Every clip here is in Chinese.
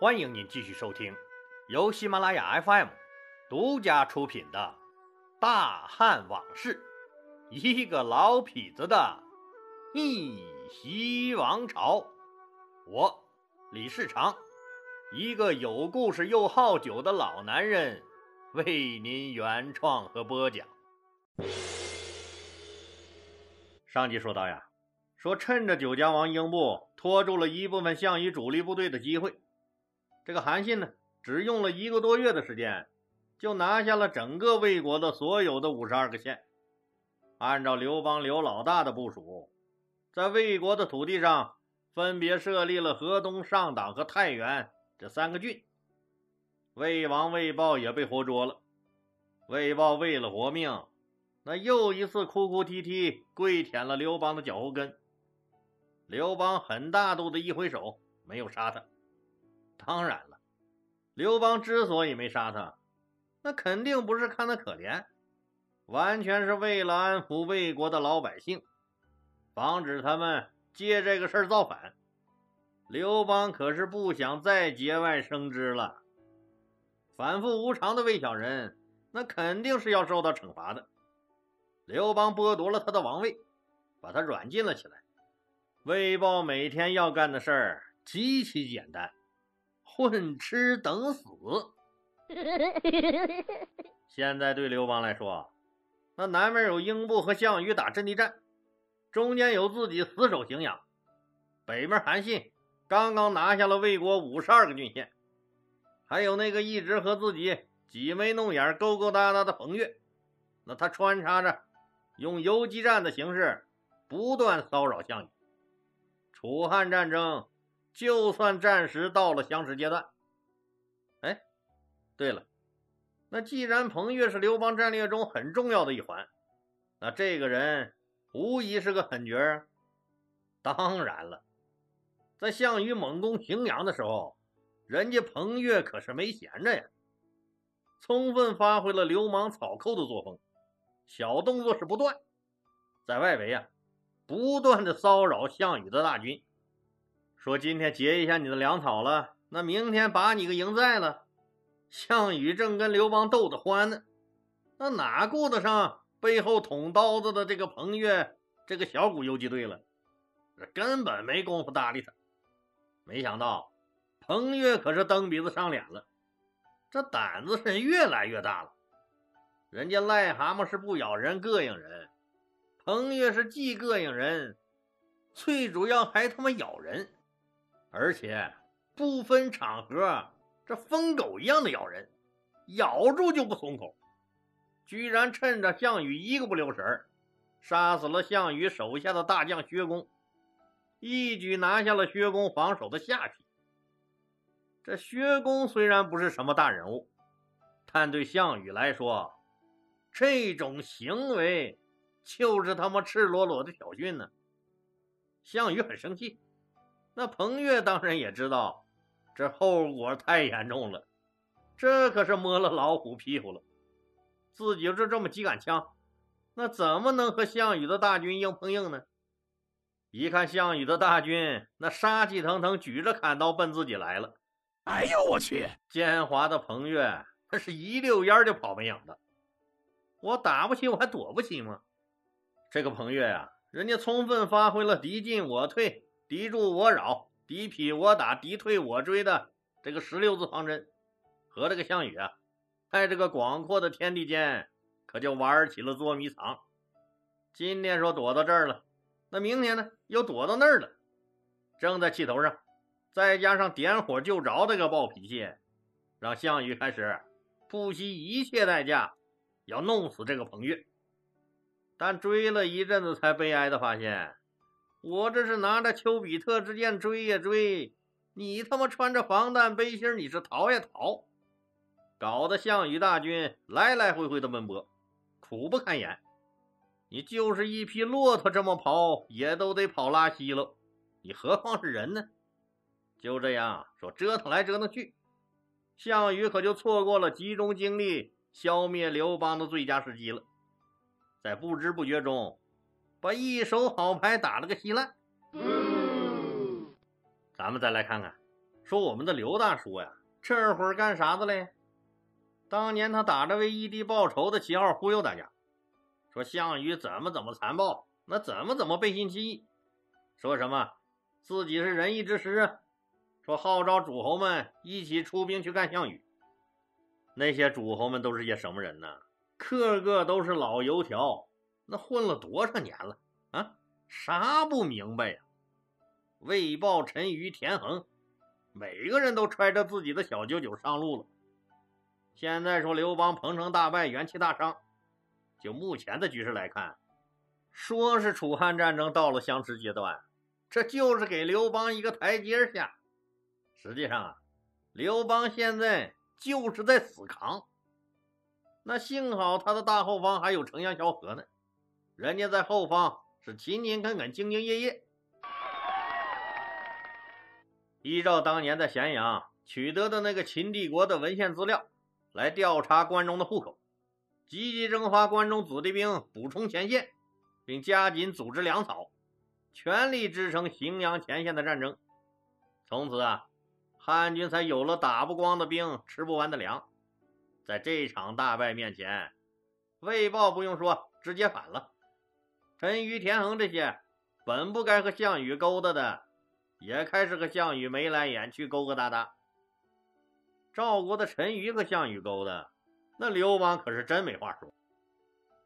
欢迎您继续收听由喜马拉雅 FM 独家出品的《大汉往事》，一个老痞子的逆袭王朝。我李世长，一个有故事又好酒的老男人，为您原创和播讲。上集说到呀，说趁着九江王英布拖住了一部分项羽主力部队的机会，这个韩信呢，只用了一个多月的时间，就拿下了整个魏国的所有的五十二个县。按照刘邦刘老大的部署，在魏国的土地上分别设立了河东、上党和太原这三个郡。魏王魏豹也被活捉了，魏豹为了活命。那又一次哭哭啼啼，跪舔了刘邦的脚后跟。刘邦很大度的一挥手，没有杀他。当然了，刘邦之所以没杀他，那肯定不是看他可怜，完全是为了安抚魏国的老百姓，防止他们借这个事儿造反。刘邦可是不想再节外生枝了。反复无常的魏小人，那肯定是要受到惩罚的。刘邦剥夺了他的王位，把他软禁了起来。魏豹每天要干的事儿极其简单：混吃等死。现在对刘邦来说，那南面有英布和项羽打阵地战，中间有自己死守荥阳；北面韩信刚刚拿下了魏国五十二个郡县，还有那个一直和自己挤眉弄眼、勾勾搭搭的彭越，那他穿插着。用游击战的形式不断骚扰项羽。楚汉战争就算暂时到了相持阶段。哎，对了，那既然彭越是刘邦战略中很重要的一环，那这个人无疑是个狠角啊。当然了，在项羽猛攻荥阳的时候，人家彭越可是没闲着呀，充分发挥了流氓草寇的作风。小动作是不断，在外围啊，不断的骚扰项羽的大军，说今天劫一下你的粮草了，那明天把你个营寨了。项羽正跟刘邦斗得欢呢，那哪顾得上背后捅刀子的这个彭越这个小股游击队了？根本没工夫搭理他。没想到彭越可是蹬鼻子上脸了，这胆子是越来越大了。人家癞蛤蟆是不咬人，膈应人；彭越是既膈应人，最主要还他妈咬人，而且不分场合，这疯狗一样的咬人，咬住就不松口。居然趁着项羽一个不留神，杀死了项羽手下的大将薛公，一举拿下了薛公防守的下邳。这薛公虽然不是什么大人物，但对项羽来说，这种行为就是他妈赤裸裸的挑衅呢！项羽很生气，那彭越当然也知道，这后果太严重了，这可是摸了老虎屁股了。自己就这么几杆枪，那怎么能和项羽的大军硬碰硬呢？一看项羽的大军，那杀气腾腾，举着砍刀奔自己来了。哎呦我去！奸猾的彭越，他是一溜烟就跑没影了。我打不起，我还躲不起吗？这个彭越呀，人家充分发挥了敌进我退、敌驻我扰、敌疲我打、敌退我追的这个十六字方针，和这个项羽啊，在这个广阔的天地间，可就玩起了捉迷藏。今天说躲到这儿了，那明天呢，又躲到那儿了，正在气头上，再加上点火就着这个暴脾气，让项羽开始不惜一切代价。要弄死这个彭越，但追了一阵子，才悲哀的发现，我这是拿着丘比特之箭追呀追，你他妈穿着防弹背心，你是逃呀逃，搞得项羽大军来来回回的奔波，苦不堪言。你就是一匹骆驼这么跑，也都得跑拉稀了，你何况是人呢？就这样说折腾来折腾去，项羽可就错过了集中精力。消灭刘邦的最佳时机了，在不知不觉中，把一手好牌打了个稀烂。咱们再来看看，说我们的刘大叔呀，这会儿干啥子嘞？当年他打着为义帝报仇的旗号忽悠大家，说项羽怎么怎么残暴，那怎么怎么背信弃义，说什么自己是仁义之师啊，说号召诸侯们一起出兵去干项羽。那些诸侯们都是些什么人呢？个个都是老油条，那混了多少年了啊？啥不明白呀？魏豹陈余、田横，每个人都揣着自己的小九九上路了。现在说刘邦彭城大败，元气大伤。就目前的局势来看，说是楚汉战争到了相持阶段，这就是给刘邦一个台阶下。实际上啊，刘邦现在就是在死扛。那幸好他的大后方还有丞相萧何呢，人家在后方是勤勤恳恳、兢兢业业。依照当年在咸阳取得的那个秦帝国的文献资料。来调查关中的户口，积极征发关中子弟兵，补充前线，并加紧组织粮草，全力支撑荥阳前线的战争。从此啊，汉军才有了打不光的兵，吃不完的粮。在这场大败面前，魏豹不用说，直接反了。陈余、田横这些本不该和项羽勾搭的，也开始和项羽眉来眼去，勾勾搭搭。赵国的陈馀和项羽勾的，那刘邦可是真没话说。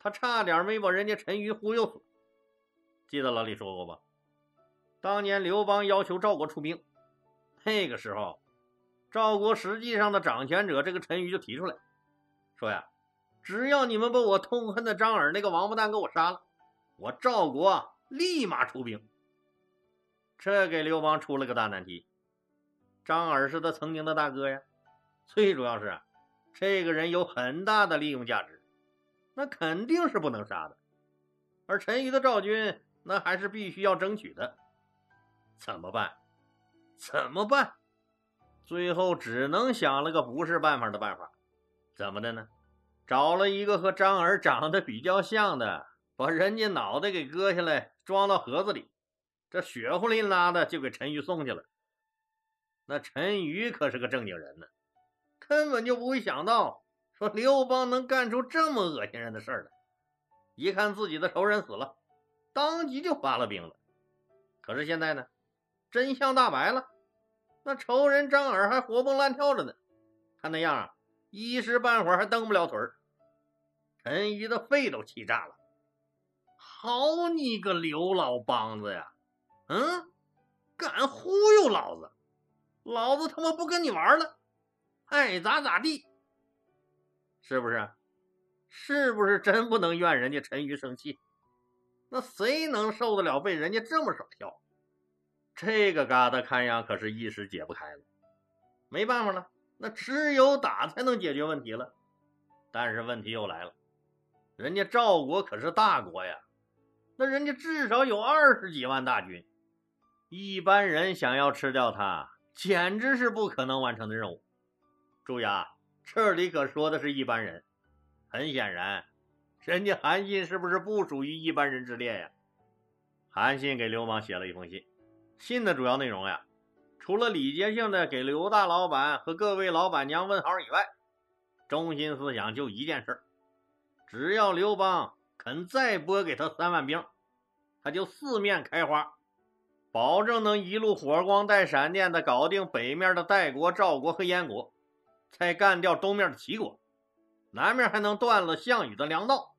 他差点没把人家陈馀忽悠死。记得老李说过吧？当年刘邦要求赵国出兵，那个时候，赵国实际上的掌权者这个陈馀就提出来，说呀，只要你们把我痛恨的张耳那个王八蛋给我杀了，我赵国立马出兵。这给刘邦出了个大难题。张耳是他曾经的大哥呀。最主要是，这个人有很大的利用价值，那肯定是不能杀的。而陈余的赵军，那还是必须要争取的。怎么办？怎么办？最后只能想了个不是办法的办法。怎么的呢？找了一个和张耳长得比较像的，把人家脑袋给割下来，装到盒子里，这血乎淋拉的就给陈馀送去了。那陈馀可是个正经人呢。根本就不会想到，说刘邦能干出这么恶心人的事儿来。一看自己的仇人死了，当即就发了兵了。可是现在呢，真相大白了，那仇人张耳还活蹦乱跳着呢。看那样啊，一时半会儿还蹬不了腿儿。陈馀的肺都气炸了。好你个刘老梆子呀！嗯，敢忽悠老子，老子他妈不跟你玩了！爱咋咋地，是不是？是不是真不能怨人家陈馀生气？那谁能受得了被人家这么耍笑？这个疙瘩看样可是一时解不开了。没办法了，那只有打才能解决问题了。但是问题又来了，人家赵国可是大国呀，那人家至少有二十几万大军，一般人想要吃掉他，简直是不可能完成的任务。注意啊，这里可说的是一般人。很显然，人家韩信是不是不属于一般人之列呀？韩信给刘邦写了一封信，信的主要内容呀，除了礼节性的给刘大老板和各位老板娘问好以外，中心思想就一件事：只要刘邦肯再拨给他三万兵，他就四面开花，保证能一路火光带闪电的搞定北面的代国、赵国和燕国。再干掉东面的齐国，南面还能断了项羽的粮道，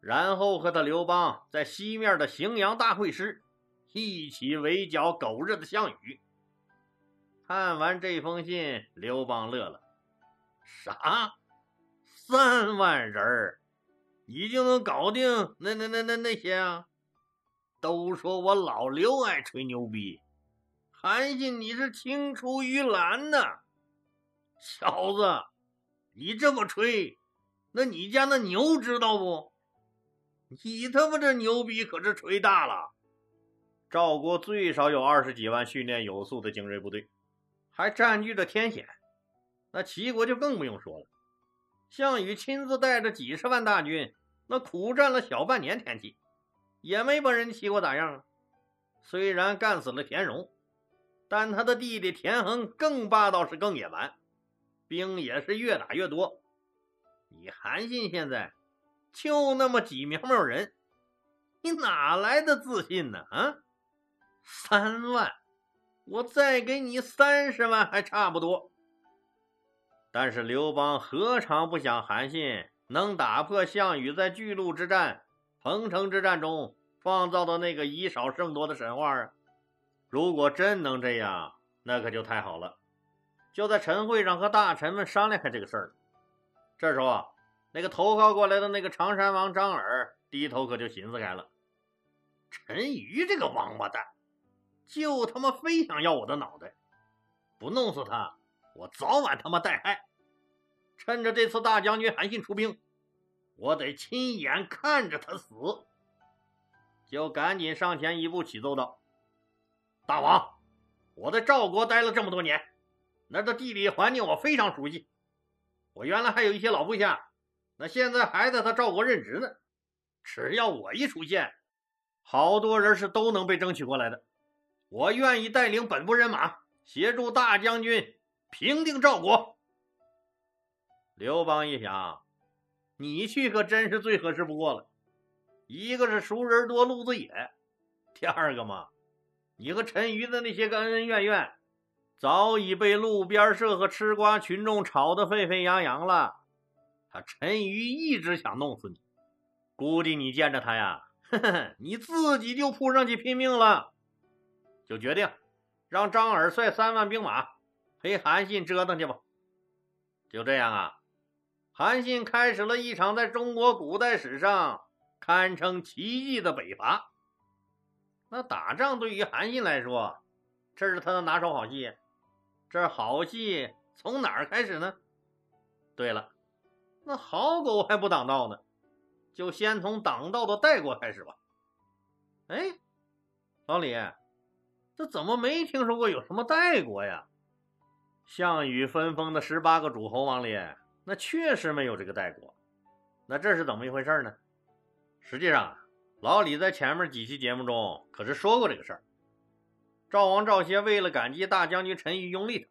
然后和他刘邦在西面的荥阳大会师，一起围剿狗日的项羽。看完这封信，刘邦乐了：“啥？三万人你就能搞定那那那那那些啊？都说我老刘爱吹牛逼，韩信你是青出于蓝呐！”小子，你这么吹，那你家那牛知道不？你他妈这牛逼可是吹大了！赵国最少有二十几万训练有素的精锐部队，还占据着天险。那齐国就更不用说了，项羽亲自带着几十万大军，那苦战了小半年天气，也没把人齐国咋样啊。虽然干死了田荣，但他的弟弟田横更霸道，是更野蛮，兵也是越打越多。你韩信现在就那么几苗苗人，你哪来的自信呢？啊，三万，我再给你三十万还差不多。但是刘邦何尝不想韩信能打破项羽在巨鹿之战、彭城之战中创造的那个以少胜多的神话啊？如果真能这样，那可就太好了。就在晨会上和大臣们商量开这个事儿。这时候啊，那个投靠过来的那个常山王张耳低头可就寻思开了：陈馀这个王八蛋，就他妈非想要我的脑袋，不弄死他！我早晚他妈带害！趁着这次大将军韩信出兵，我得亲眼看着他死。就赶紧上前一步启奏道：“大王，我在赵国待了这么多年，那的地理环境我非常熟悉。我原来还有一些老部下，那现在还在他赵国任职呢。只要我一出现，好多人是都能被争取过来的。我愿意带领本部人马，协助大将军。”平定赵国，刘邦一想，你去可真是最合适不过了。一个是熟人多路子野，第二个嘛，你和陈馀的那些个恩恩怨怨，早已被路边社和吃瓜群众吵得沸沸扬扬了。他陈馀一直想弄死你，估计你见着他呀，呵呵，你自己就扑上去拼命了。就决定让张耳率三万兵马。陪韩信折腾去吧。就这样啊，韩信开始了一场在中国古代史上堪称奇迹的北伐。那打仗对于韩信来说，这是他的拿手好戏。这好戏从哪儿开始呢？对了，那好狗还不挡道呢，就先从挡道的代国开始吧。哎，老李，这怎么没听说过有什么代国呀？项羽分封的十八个诸侯王里，那确实没有这个代国。那这是怎么一回事呢？实际上，老李在前面几期节目中可是说过这个事儿。赵王赵歇为了感激大将军陈馀拥立他，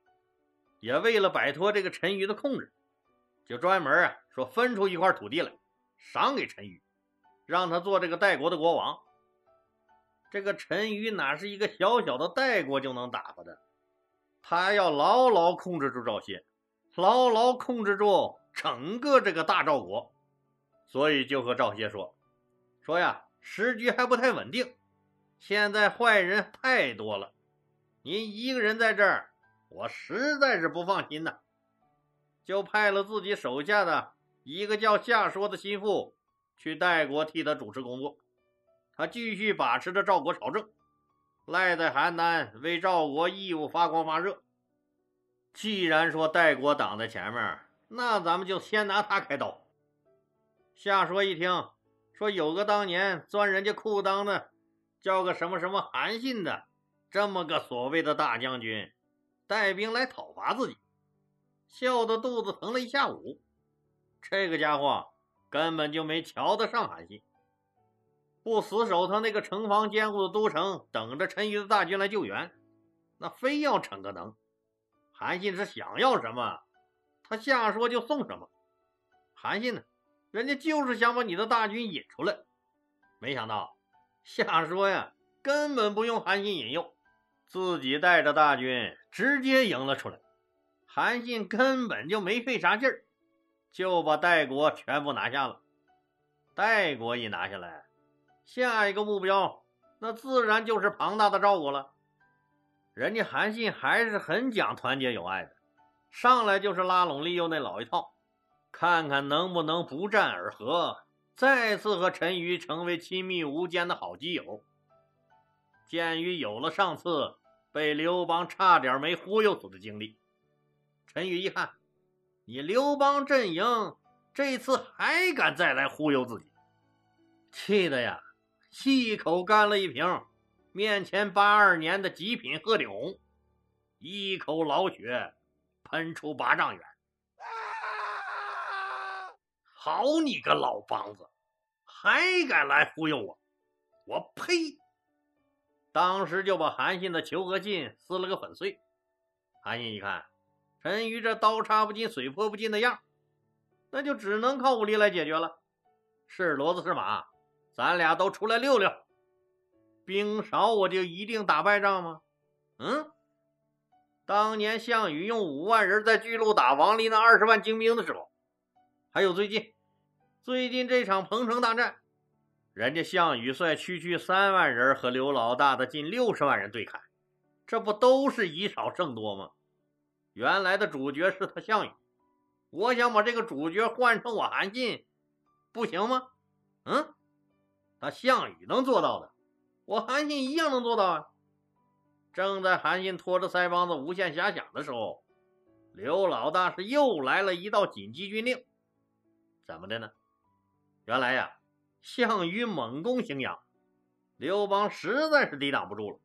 也为了摆脱这个陈馀的控制，就专门啊说分出一块土地来赏给陈馀，让他做这个代国的国王。这个陈馀哪是一个小小的代国就能打发的？他要牢牢控制住赵歇，牢牢控制住整个这个大赵国，所以就和赵歇说：“说呀，时局还不太稳定，现在坏人太多了，您一个人在这儿，我实在是不放心呐。”就派了自己手下的一个叫夏说的心腹去代国替他主持工作，他继续把持着赵国朝政。赖在邯郸为赵国义务发光发热。既然说代国挡在前面，那咱们就先拿他开刀。夏说一听，说有个当年钻人家裤裆的，叫个什么什么韩信的，这么个所谓的大将军，带兵来讨伐自己，笑得肚子疼了一下午。这个家伙根本就没瞧得上韩信。不死守他那个城防坚固的都城，等着陈馀的大军来救援，那非要逞个能。韩信是想要什么，他下说就送什么。韩信呢，人家就是想把你的大军引出来，没想到下说呀，根本不用韩信引诱，自己带着大军直接迎了出来。韩信根本就没费啥劲儿，就把代国全部拿下了。代国一拿下来。下一个目标，那自然就是庞大的赵国了。人家韩信还是很讲团结友爱的，上来就是拉拢利诱那老一套，看看能不能不战而和，再次和陈馀成为亲密无间的好基友。鉴于有了上次被刘邦差点没忽悠死的经历，陈馀一看，你刘邦阵营这次还敢再来忽悠自己，气的呀！一口干了一瓶面前八二年的极品鹤顶红，一口老血喷出八丈远。好你个老梆子，还敢来忽悠我！我呸！当时就把韩信的求和信撕了个粉碎。韩信一看，陈馀这刀插不进、水泼不进的样，那就只能靠武力来解决了。是骡子是马，咱俩都出来溜溜。兵少我就一定打败仗吗？嗯？当年项羽用五万人在巨鹿打王离那二十万精兵的时候，还有最近，最近这场彭城大战，人家项羽率区区三万人和刘老大的近六十万人对砍，这不都是以少胜多吗？原来的主角是他项羽，我想把这个主角换成我韩信，不行吗？嗯？他项羽能做到的，我韩信一样能做到啊！正在韩信拖着腮帮子无限遐想的时候，刘老大是又来了一道紧急军令。怎么的呢？原来呀，项羽猛攻荥阳，刘邦实在是抵挡不住了，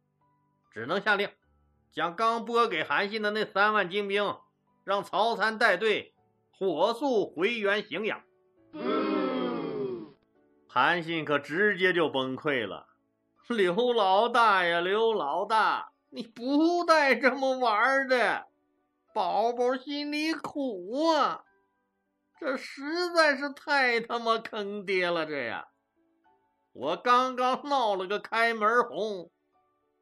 只能下令将刚拨给韩信的那三万精兵，让曹参带队火速回援荥阳。韩信可直接就崩溃了：“ 刘老大呀，刘老大！”你不带这么玩的，宝宝心里苦啊！这实在是太他妈坑爹了，这呀！我刚刚闹了个开门红，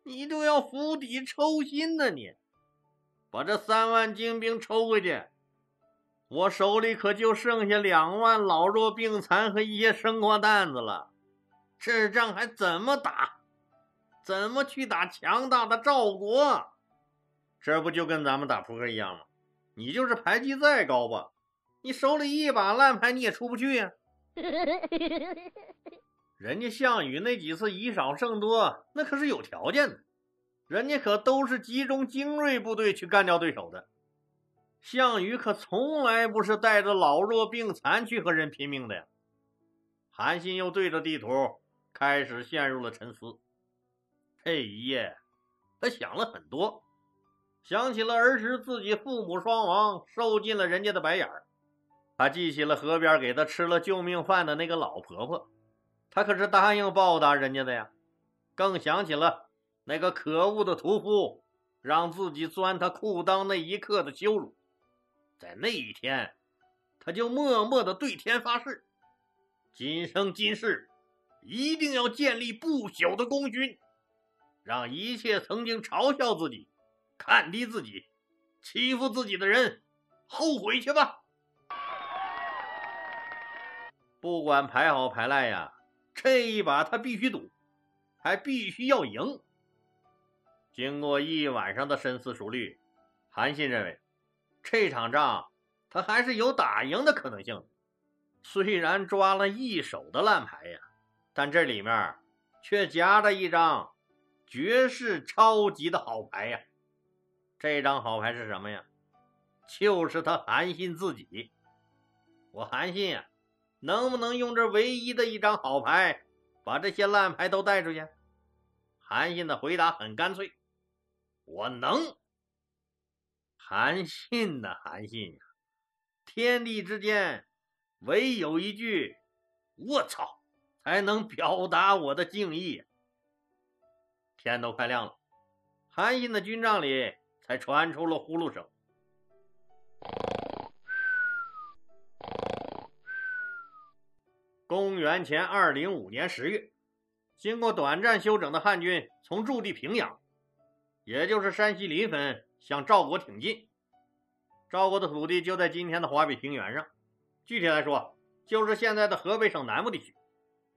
你就要釜底抽薪呢？你把这三万精兵抽回去，我手里可就剩下两万老弱病残和一些生瓜蛋子了，这仗还怎么打？怎么去打强大的赵国？这不就跟咱们打扑克一样吗？你就是牌技再高吧，你手里一把烂牌你也出不去呀。人家项羽那几次以少胜多，那可是有条件的，人家可都是集中精锐部队去干掉对手的。项羽可从来不是带着老弱病残去和人拼命的呀。韩信又对着地图开始陷入了沉思。这一夜，他想了很多，想起了儿时自己父母双亡，受尽了人家的白眼儿。他记起了河边给他吃了救命饭的那个老婆婆，他可是答应报答人家的呀。更想起了那个可恶的屠夫，让自己钻他裤裆那一刻的羞辱。在那一天，他就默默的对天发誓：今生今世，一定要建立不朽的功勋。让一切曾经嘲笑自己、看低自己、欺负自己的人后悔去吧！不管牌好牌赖呀，这一把他必须赌，还必须要赢。经过一晚上的深思熟虑，韩信认为这场仗他还是有打赢的可能性。虽然抓了一手的烂牌呀，但这里面却夹着一张。绝世超级的好牌呀！这张好牌是什么呀？就是他韩信自己。我韩信呀，能不能用这唯一的一张好牌，把这些烂牌都带出去？韩信的回答很干脆：“我能。”韩信呐，韩信呀，天地之间唯有一句“我操”才能表达我的敬意。天都快亮了，韩信的军帐里才传出了呼噜声。公元前二零五年十月，经过短暂休整的汉军从驻地平阳，也就是山西临汾，向赵国挺进。赵国的土地就在今天的华北平原上，具体来说，就是现在的河北省南部地区。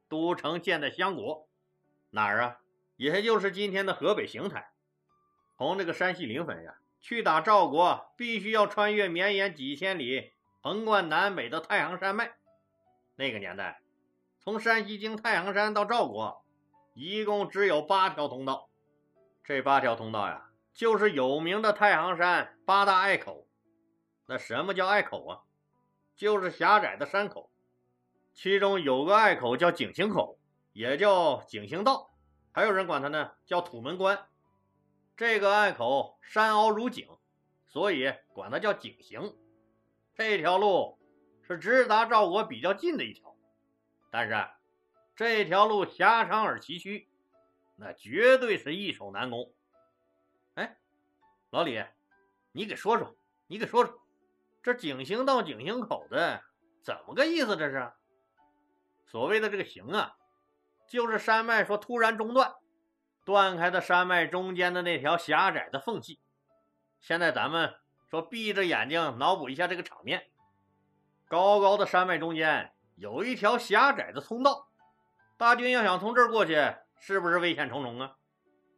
都城建在襄国，哪儿啊？也就是今天的河北邢台，从这个山西临汾呀，去打赵国，必须要穿越绵延几千里、横贯南北的太行山脉。那个年代，从山西经太行山到赵国，一共只有八条通道。这八条通道呀，就是有名的太行山八大隘口。那什么叫隘口啊？就是狭窄的山口。其中有个隘口叫井陉口，也叫井陉道。还有人管它呢叫土门关，这个隘口山凹如井，所以管它叫井陉。这条路是直达赵国比较近的一条，但是这条路狭长而崎岖，那绝对是易守难攻。哎，老李，你给说说，你给说说，这井陉到井陉口的怎么个意思？这是所谓的这个行啊，就是山脉说突然中断，断开的山脉中间的那条狭窄的缝隙。现在咱们说闭着眼睛脑补一下这个场面：高高的山脉中间有一条狭窄的通道，大军要想从这儿过去，是不是危险重重啊？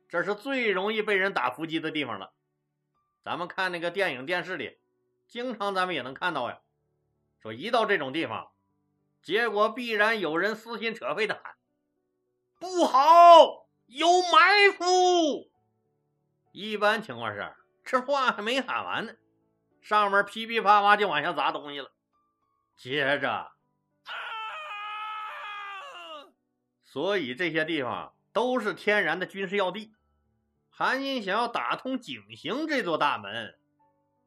这是最容易被人打伏击的地方了。咱们看那个电影、电视里，经常咱们也能看到呀。说一到这种地方，结果必然有人撕心扯肺的喊：“不好，有埋伏！”一般情况是。这话还没喊完呢，上面噼噼啪啪就往下砸东西了。接着，所以这些地方都是天然的军事要地。韩信想要打通井陉这座大门，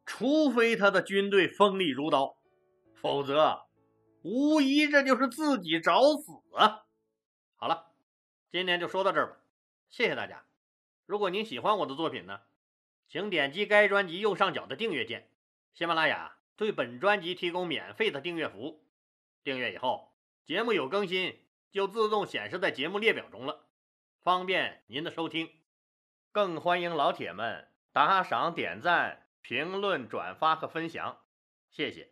除非他的军队锋利如刀，否则无疑这就是自己找死啊！好了，今天就说到这儿吧，谢谢大家。如果您喜欢我的作品呢？请点击该专辑右上角的订阅键。喜马拉雅对本专辑提供免费的订阅服务，订阅以后，节目有更新就自动显示在节目列表中了，方便您的收听。更欢迎老铁们打赏、点赞、评论、转发和分享，谢谢。